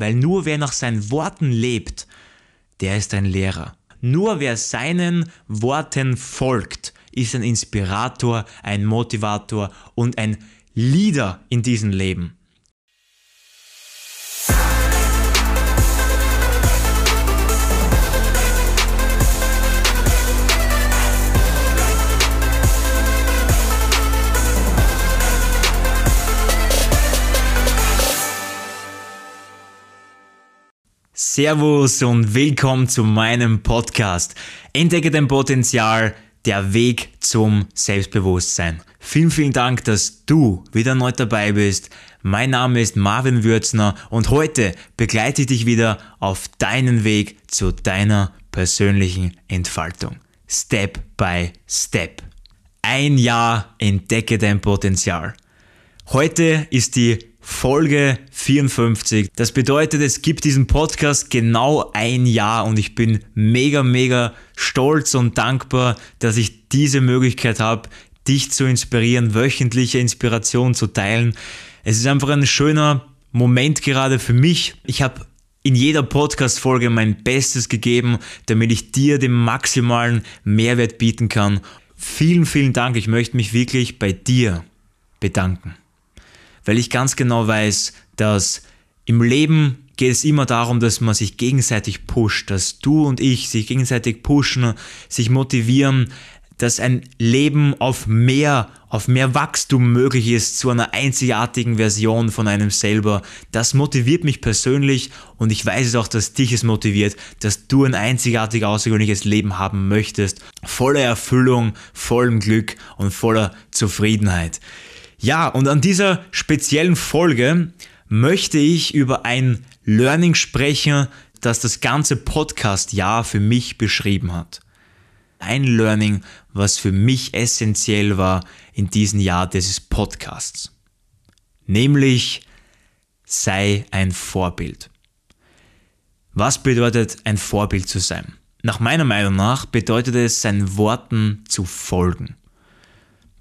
Weil nur wer nach seinen Worten lebt, der ist ein Lehrer. Nur wer seinen Worten folgt, ist ein Inspirator, ein Motivator und ein Leader in diesem Leben. Servus und willkommen zu meinem Podcast. Entdecke dein Potenzial, der Weg zum Selbstbewusstsein. Vielen, vielen Dank, dass du wieder neu dabei bist. Mein Name ist Marvin Würzner und heute begleite ich dich wieder auf deinen Weg zu deiner persönlichen Entfaltung. Step by Step. Ein Jahr entdecke dein Potenzial. Heute ist die Folge 54. Das bedeutet, es gibt diesen Podcast genau ein Jahr und ich bin mega, mega stolz und dankbar, dass ich diese Möglichkeit habe, dich zu inspirieren, wöchentliche Inspiration zu teilen. Es ist einfach ein schöner Moment gerade für mich. Ich habe in jeder Podcast-Folge mein Bestes gegeben, damit ich dir den maximalen Mehrwert bieten kann. Vielen, vielen Dank. Ich möchte mich wirklich bei dir bedanken weil ich ganz genau weiß, dass im Leben geht es immer darum, dass man sich gegenseitig pusht, dass du und ich sich gegenseitig pushen, sich motivieren, dass ein Leben auf mehr, auf mehr Wachstum möglich ist, zu einer einzigartigen Version von einem selber. Das motiviert mich persönlich und ich weiß es auch, dass dich es motiviert, dass du ein einzigartig außergewöhnliches Leben haben möchtest, voller Erfüllung, vollem Glück und voller Zufriedenheit. Ja, und an dieser speziellen Folge möchte ich über ein Learning sprechen, das das ganze Podcast-Jahr für mich beschrieben hat. Ein Learning, was für mich essentiell war in diesem Jahr dieses Podcasts. Nämlich, sei ein Vorbild. Was bedeutet ein Vorbild zu sein? Nach meiner Meinung nach bedeutet es, seinen Worten zu folgen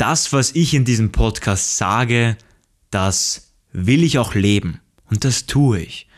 das, was ich in diesem Podcast sage, das will ich auch leben. Und das tue ich.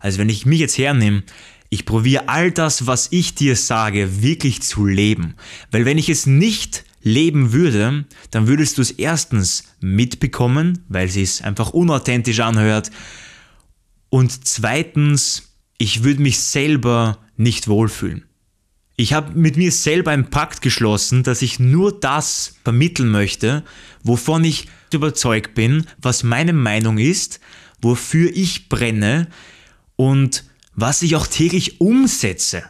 Also wenn ich mich jetzt hernehme, ich probiere all das, was ich dir sage, wirklich zu leben. Weil wenn ich es nicht leben würde, dann würdest du es erstens mitbekommen, weil sie es einfach unauthentisch anhört. Und zweitens, ich würde mich selber nicht wohlfühlen. Ich habe mit mir selber einen Pakt geschlossen, dass ich nur das vermitteln möchte, wovon ich überzeugt bin, was meine Meinung ist, wofür ich brenne und was ich auch täglich umsetze.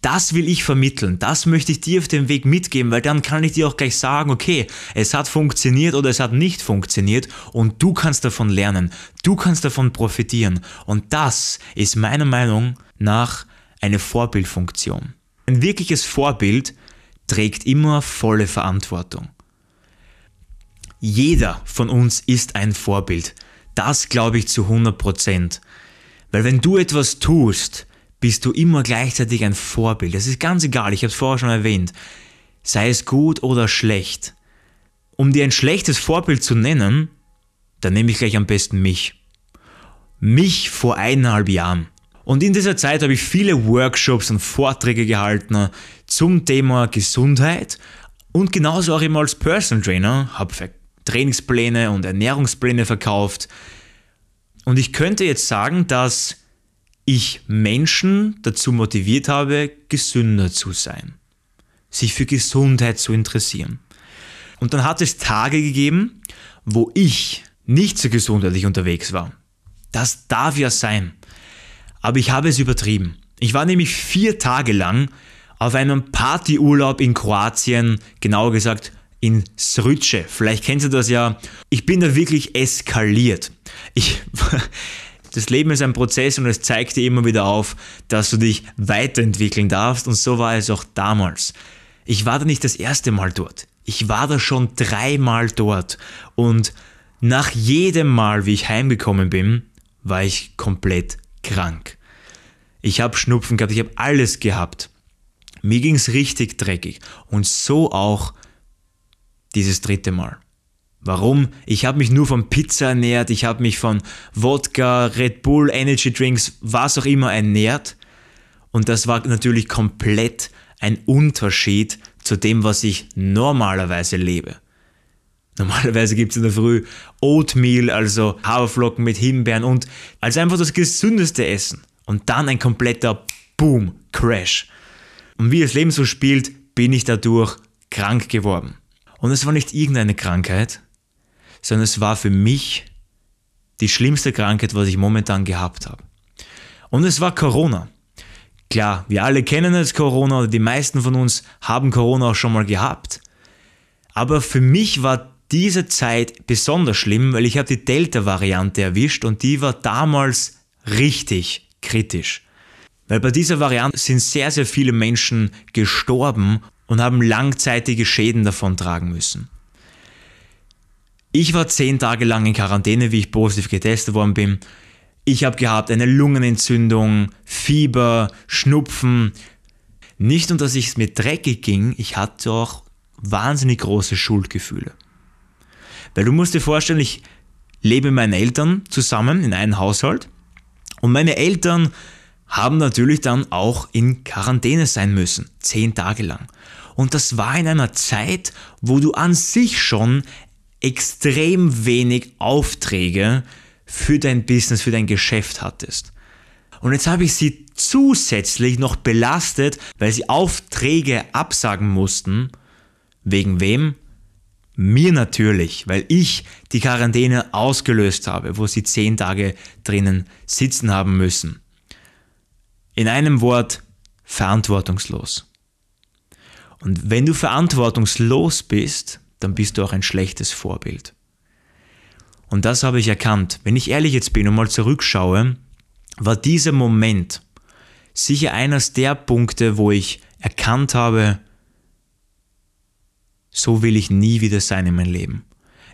Das will ich vermitteln, das möchte ich dir auf dem Weg mitgeben, weil dann kann ich dir auch gleich sagen, okay, es hat funktioniert oder es hat nicht funktioniert und du kannst davon lernen, du kannst davon profitieren und das ist meiner Meinung nach eine Vorbildfunktion. Ein wirkliches Vorbild trägt immer volle Verantwortung. Jeder von uns ist ein Vorbild. Das glaube ich zu 100 Prozent. Weil wenn du etwas tust, bist du immer gleichzeitig ein Vorbild. Das ist ganz egal, ich habe es vorher schon erwähnt. Sei es gut oder schlecht. Um dir ein schlechtes Vorbild zu nennen, dann nehme ich gleich am besten mich. Mich vor eineinhalb Jahren. Und in dieser Zeit habe ich viele Workshops und Vorträge gehalten zum Thema Gesundheit und genauso auch immer als Personal Trainer, habe Trainingspläne und Ernährungspläne verkauft. Und ich könnte jetzt sagen, dass ich Menschen dazu motiviert habe, gesünder zu sein, sich für Gesundheit zu interessieren. Und dann hat es Tage gegeben, wo ich nicht so gesundheitlich unterwegs war. Das darf ja sein aber ich habe es übertrieben. Ich war nämlich vier Tage lang auf einem Partyurlaub in Kroatien, genauer gesagt in Srüce. Vielleicht kennst du das ja. Ich bin da wirklich eskaliert. Ich, das Leben ist ein Prozess und es zeigt dir immer wieder auf, dass du dich weiterentwickeln darfst und so war es auch damals. Ich war da nicht das erste Mal dort. Ich war da schon dreimal dort und nach jedem Mal, wie ich heimgekommen bin, war ich komplett krank. Ich habe Schnupfen gehabt, ich habe alles gehabt. Mir ging es richtig dreckig. Und so auch dieses dritte Mal. Warum? Ich habe mich nur von Pizza ernährt, ich habe mich von Wodka, Red Bull, Energy Drinks, was auch immer ernährt. Und das war natürlich komplett ein Unterschied zu dem, was ich normalerweise lebe. Normalerweise gibt es in der Früh Oatmeal, also Haferflocken mit Himbeeren und als einfach das gesündeste Essen. Und dann ein kompletter Boom, Crash. Und wie das Leben so spielt, bin ich dadurch krank geworden. Und es war nicht irgendeine Krankheit, sondern es war für mich die schlimmste Krankheit, was ich momentan gehabt habe. Und es war Corona. Klar, wir alle kennen jetzt Corona oder die meisten von uns haben Corona auch schon mal gehabt. Aber für mich war diese Zeit besonders schlimm, weil ich habe die Delta-Variante erwischt und die war damals richtig kritisch. Weil bei dieser Variante sind sehr, sehr viele Menschen gestorben und haben langzeitige Schäden davon tragen müssen. Ich war zehn Tage lang in Quarantäne, wie ich positiv getestet worden bin. Ich habe gehabt eine Lungenentzündung, Fieber, Schnupfen. Nicht nur, dass es mir dreckig ging, ich hatte auch wahnsinnig große Schuldgefühle. Weil du musst dir vorstellen, ich lebe mit meinen Eltern zusammen in einem Haushalt und meine Eltern haben natürlich dann auch in Quarantäne sein müssen, zehn Tage lang. Und das war in einer Zeit, wo du an sich schon extrem wenig Aufträge für dein Business, für dein Geschäft hattest. Und jetzt habe ich sie zusätzlich noch belastet, weil sie Aufträge absagen mussten. Wegen wem? Mir natürlich, weil ich die Quarantäne ausgelöst habe, wo sie zehn Tage drinnen sitzen haben müssen. In einem Wort, verantwortungslos. Und wenn du verantwortungslos bist, dann bist du auch ein schlechtes Vorbild. Und das habe ich erkannt. Wenn ich ehrlich jetzt bin und mal zurückschaue, war dieser Moment sicher eines der Punkte, wo ich erkannt habe, so will ich nie wieder sein in meinem Leben.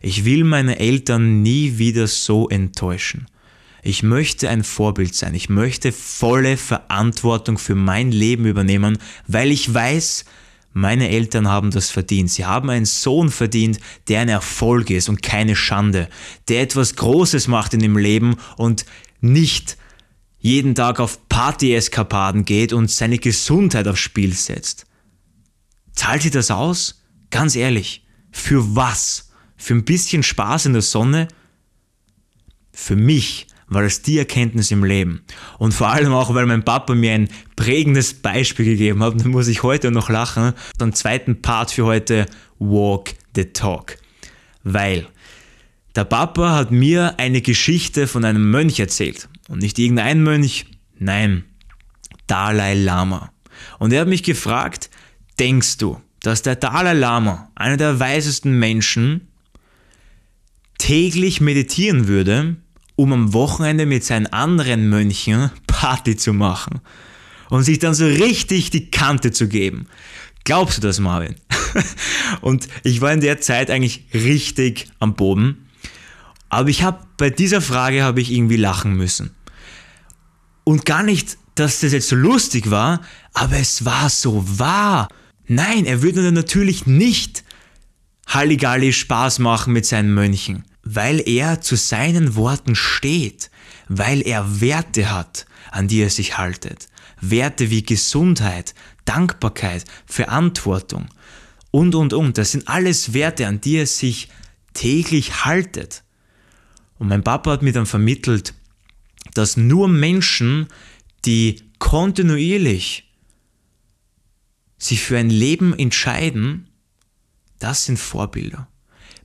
Ich will meine Eltern nie wieder so enttäuschen. Ich möchte ein Vorbild sein. Ich möchte volle Verantwortung für mein Leben übernehmen, weil ich weiß, meine Eltern haben das verdient. Sie haben einen Sohn verdient, der ein Erfolg ist und keine Schande, der etwas Großes macht in dem Leben und nicht jeden Tag auf Party-Eskapaden geht und seine Gesundheit aufs Spiel setzt. Zahlt sie das aus? Ganz ehrlich, für was? Für ein bisschen Spaß in der Sonne? Für mich war das die Erkenntnis im Leben. Und vor allem auch, weil mein Papa mir ein prägendes Beispiel gegeben hat, da muss ich heute noch lachen. Dann zweiten Part für heute, Walk the Talk. Weil der Papa hat mir eine Geschichte von einem Mönch erzählt. Und nicht irgendein Mönch, nein, Dalai Lama. Und er hat mich gefragt, denkst du, dass der Dalai Lama, einer der weisesten Menschen, täglich meditieren würde, um am Wochenende mit seinen anderen Mönchen Party zu machen und sich dann so richtig die Kante zu geben. Glaubst du das, Marvin? und ich war in der Zeit eigentlich richtig am Boden. Aber ich habe bei dieser Frage habe ich irgendwie lachen müssen. Und gar nicht, dass das jetzt so lustig war, aber es war so wahr. Nein, er würde natürlich nicht Halligalli Spaß machen mit seinen Mönchen weil er zu seinen Worten steht, weil er Werte hat, an die er sich haltet. Werte wie Gesundheit, Dankbarkeit, Verantwortung und, und, und. Das sind alles Werte, an die er sich täglich haltet. Und mein Papa hat mir dann vermittelt, dass nur Menschen, die kontinuierlich sich für ein Leben entscheiden, das sind Vorbilder.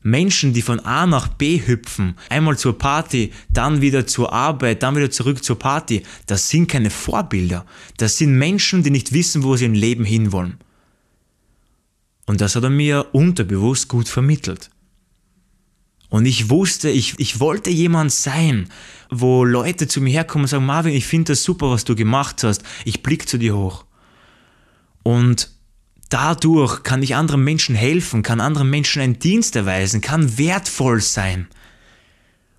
Menschen, die von A nach B hüpfen, einmal zur Party, dann wieder zur Arbeit, dann wieder zurück zur Party, das sind keine Vorbilder. Das sind Menschen, die nicht wissen, wo sie im Leben hinwollen. Und das hat er mir unterbewusst gut vermittelt. Und ich wusste, ich, ich wollte jemand sein, wo Leute zu mir herkommen und sagen, Marvin, ich finde das super, was du gemacht hast. Ich blick zu dir hoch. Und Dadurch kann ich anderen Menschen helfen, kann anderen Menschen einen Dienst erweisen, kann wertvoll sein.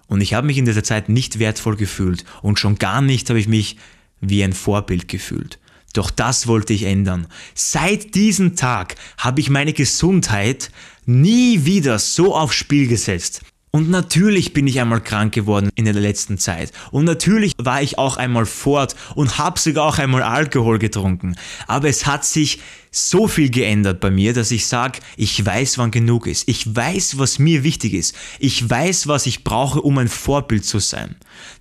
Und ich habe mich in dieser Zeit nicht wertvoll gefühlt und schon gar nicht habe ich mich wie ein Vorbild gefühlt. Doch das wollte ich ändern. Seit diesem Tag habe ich meine Gesundheit nie wieder so aufs Spiel gesetzt. Und natürlich bin ich einmal krank geworden in der letzten Zeit. Und natürlich war ich auch einmal fort und habe sogar auch einmal Alkohol getrunken. Aber es hat sich so viel geändert bei mir, dass ich sage, ich weiß, wann genug ist. Ich weiß, was mir wichtig ist. Ich weiß, was ich brauche, um ein Vorbild zu sein.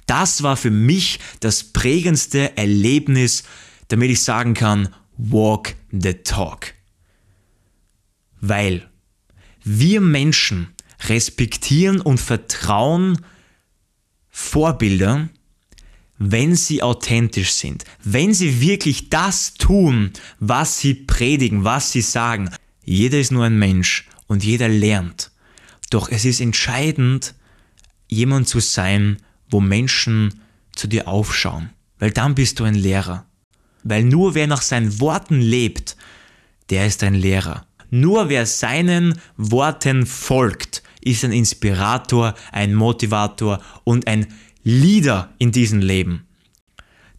Das war für mich das prägendste Erlebnis, damit ich sagen kann, walk the talk. Weil wir Menschen respektieren und vertrauen Vorbilder, wenn sie authentisch sind, wenn sie wirklich das tun, was sie predigen, was sie sagen. Jeder ist nur ein Mensch und jeder lernt. Doch es ist entscheidend, jemand zu sein, wo Menschen zu dir aufschauen, weil dann bist du ein Lehrer. Weil nur wer nach seinen Worten lebt, der ist ein Lehrer. Nur wer seinen Worten folgt, ist ein Inspirator, ein Motivator und ein Leader in diesem Leben.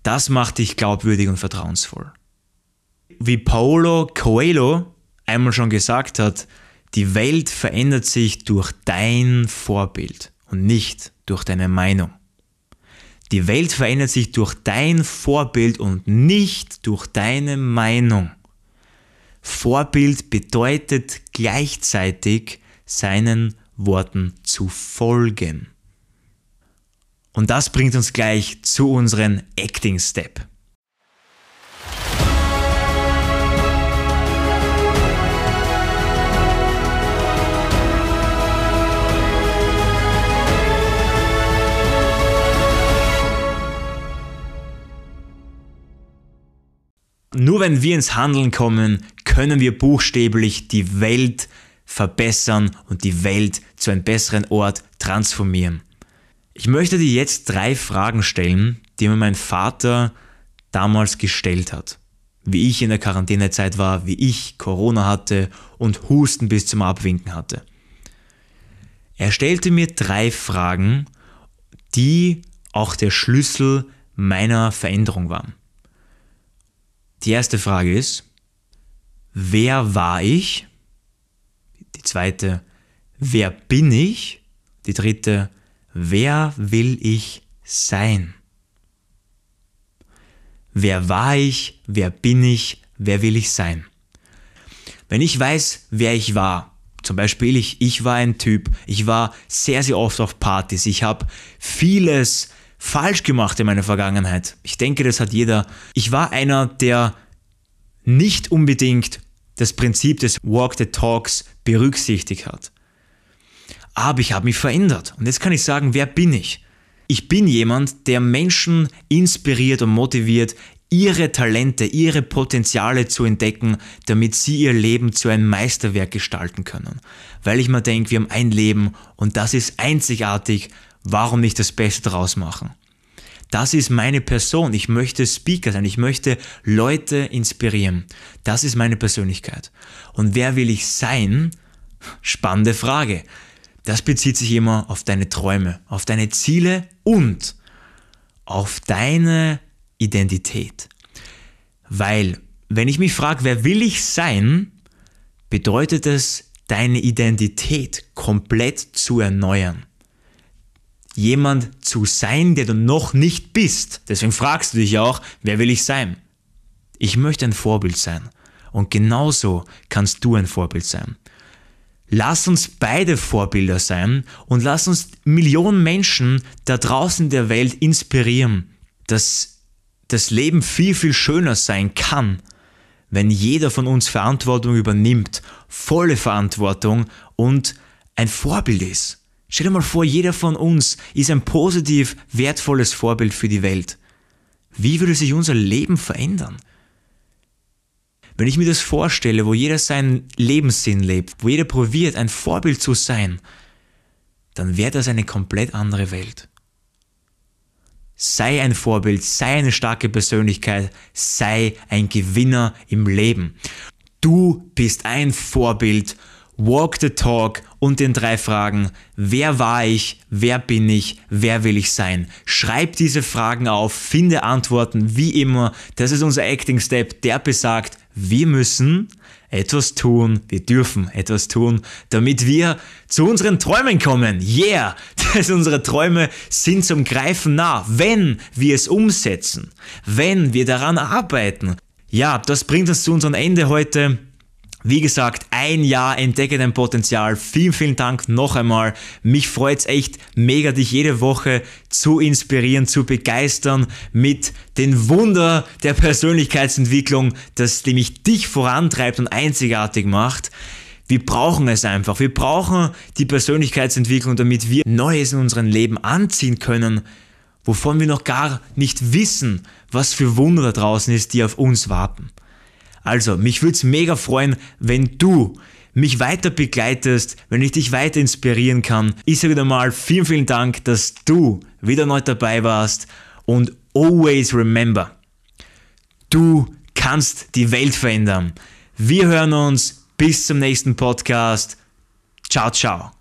Das macht dich glaubwürdig und vertrauensvoll. Wie Paulo Coelho einmal schon gesagt hat, die Welt verändert sich durch dein Vorbild und nicht durch deine Meinung. Die Welt verändert sich durch dein Vorbild und nicht durch deine Meinung. Vorbild bedeutet gleichzeitig seinen Worten zu folgen. Und das bringt uns gleich zu unserem Acting Step. Nur wenn wir ins Handeln kommen, können wir buchstäblich die Welt verbessern und die Welt zu einem besseren Ort transformieren. Ich möchte dir jetzt drei Fragen stellen, die mir mein Vater damals gestellt hat. Wie ich in der Quarantänezeit war, wie ich Corona hatte und Husten bis zum Abwinken hatte. Er stellte mir drei Fragen, die auch der Schlüssel meiner Veränderung waren. Die erste Frage ist, wer war ich? Die zweite, wer bin ich? Die dritte, wer will ich sein? Wer war ich? Wer bin ich? Wer will ich sein? Wenn ich weiß, wer ich war, zum Beispiel ich, ich war ein Typ, ich war sehr, sehr oft auf Partys, ich habe vieles falsch gemacht in meiner Vergangenheit. Ich denke, das hat jeder. Ich war einer, der nicht unbedingt das Prinzip des Walk the Talks berücksichtigt hat. Aber ich habe mich verändert. Und jetzt kann ich sagen, wer bin ich? Ich bin jemand, der Menschen inspiriert und motiviert, ihre Talente, ihre Potenziale zu entdecken, damit sie ihr Leben zu einem Meisterwerk gestalten können. Weil ich mir denke, wir haben ein Leben und das ist einzigartig, warum nicht das Beste daraus machen? Das ist meine Person. Ich möchte Speaker sein. Ich möchte Leute inspirieren. Das ist meine Persönlichkeit. Und wer will ich sein? Spannende Frage. Das bezieht sich immer auf deine Träume, auf deine Ziele und auf deine Identität. Weil, wenn ich mich frage, wer will ich sein, bedeutet es, deine Identität komplett zu erneuern jemand zu sein, der du noch nicht bist. Deswegen fragst du dich auch, wer will ich sein? Ich möchte ein Vorbild sein. Und genauso kannst du ein Vorbild sein. Lass uns beide Vorbilder sein und lass uns Millionen Menschen da draußen in der Welt inspirieren, dass das Leben viel, viel schöner sein kann, wenn jeder von uns Verantwortung übernimmt, volle Verantwortung und ein Vorbild ist. Stell dir mal vor, jeder von uns ist ein positiv wertvolles Vorbild für die Welt. Wie würde sich unser Leben verändern? Wenn ich mir das vorstelle, wo jeder seinen Lebenssinn lebt, wo jeder probiert, ein Vorbild zu sein, dann wäre das eine komplett andere Welt. Sei ein Vorbild, sei eine starke Persönlichkeit, sei ein Gewinner im Leben. Du bist ein Vorbild Walk the Talk und den drei Fragen, wer war ich, wer bin ich, wer will ich sein. Schreib diese Fragen auf, finde Antworten, wie immer. Das ist unser Acting Step, der besagt, wir müssen etwas tun, wir dürfen etwas tun, damit wir zu unseren Träumen kommen. Yeah! Das unsere Träume sind zum Greifen nah, wenn wir es umsetzen, wenn wir daran arbeiten. Ja, das bringt uns zu unserem Ende heute. Wie gesagt, ein Jahr entdecke dein Potenzial. Vielen, vielen Dank noch einmal. Mich freut es echt mega, dich jede Woche zu inspirieren, zu begeistern mit den Wunder der Persönlichkeitsentwicklung, das nämlich dich vorantreibt und einzigartig macht. Wir brauchen es einfach. Wir brauchen die Persönlichkeitsentwicklung, damit wir Neues in unserem Leben anziehen können, wovon wir noch gar nicht wissen, was für Wunder da draußen ist, die auf uns warten. Also, mich würde es mega freuen, wenn du mich weiter begleitest, wenn ich dich weiter inspirieren kann. Ich sage wieder mal vielen, vielen Dank, dass du wieder neu dabei warst und always remember, du kannst die Welt verändern. Wir hören uns bis zum nächsten Podcast. Ciao, ciao.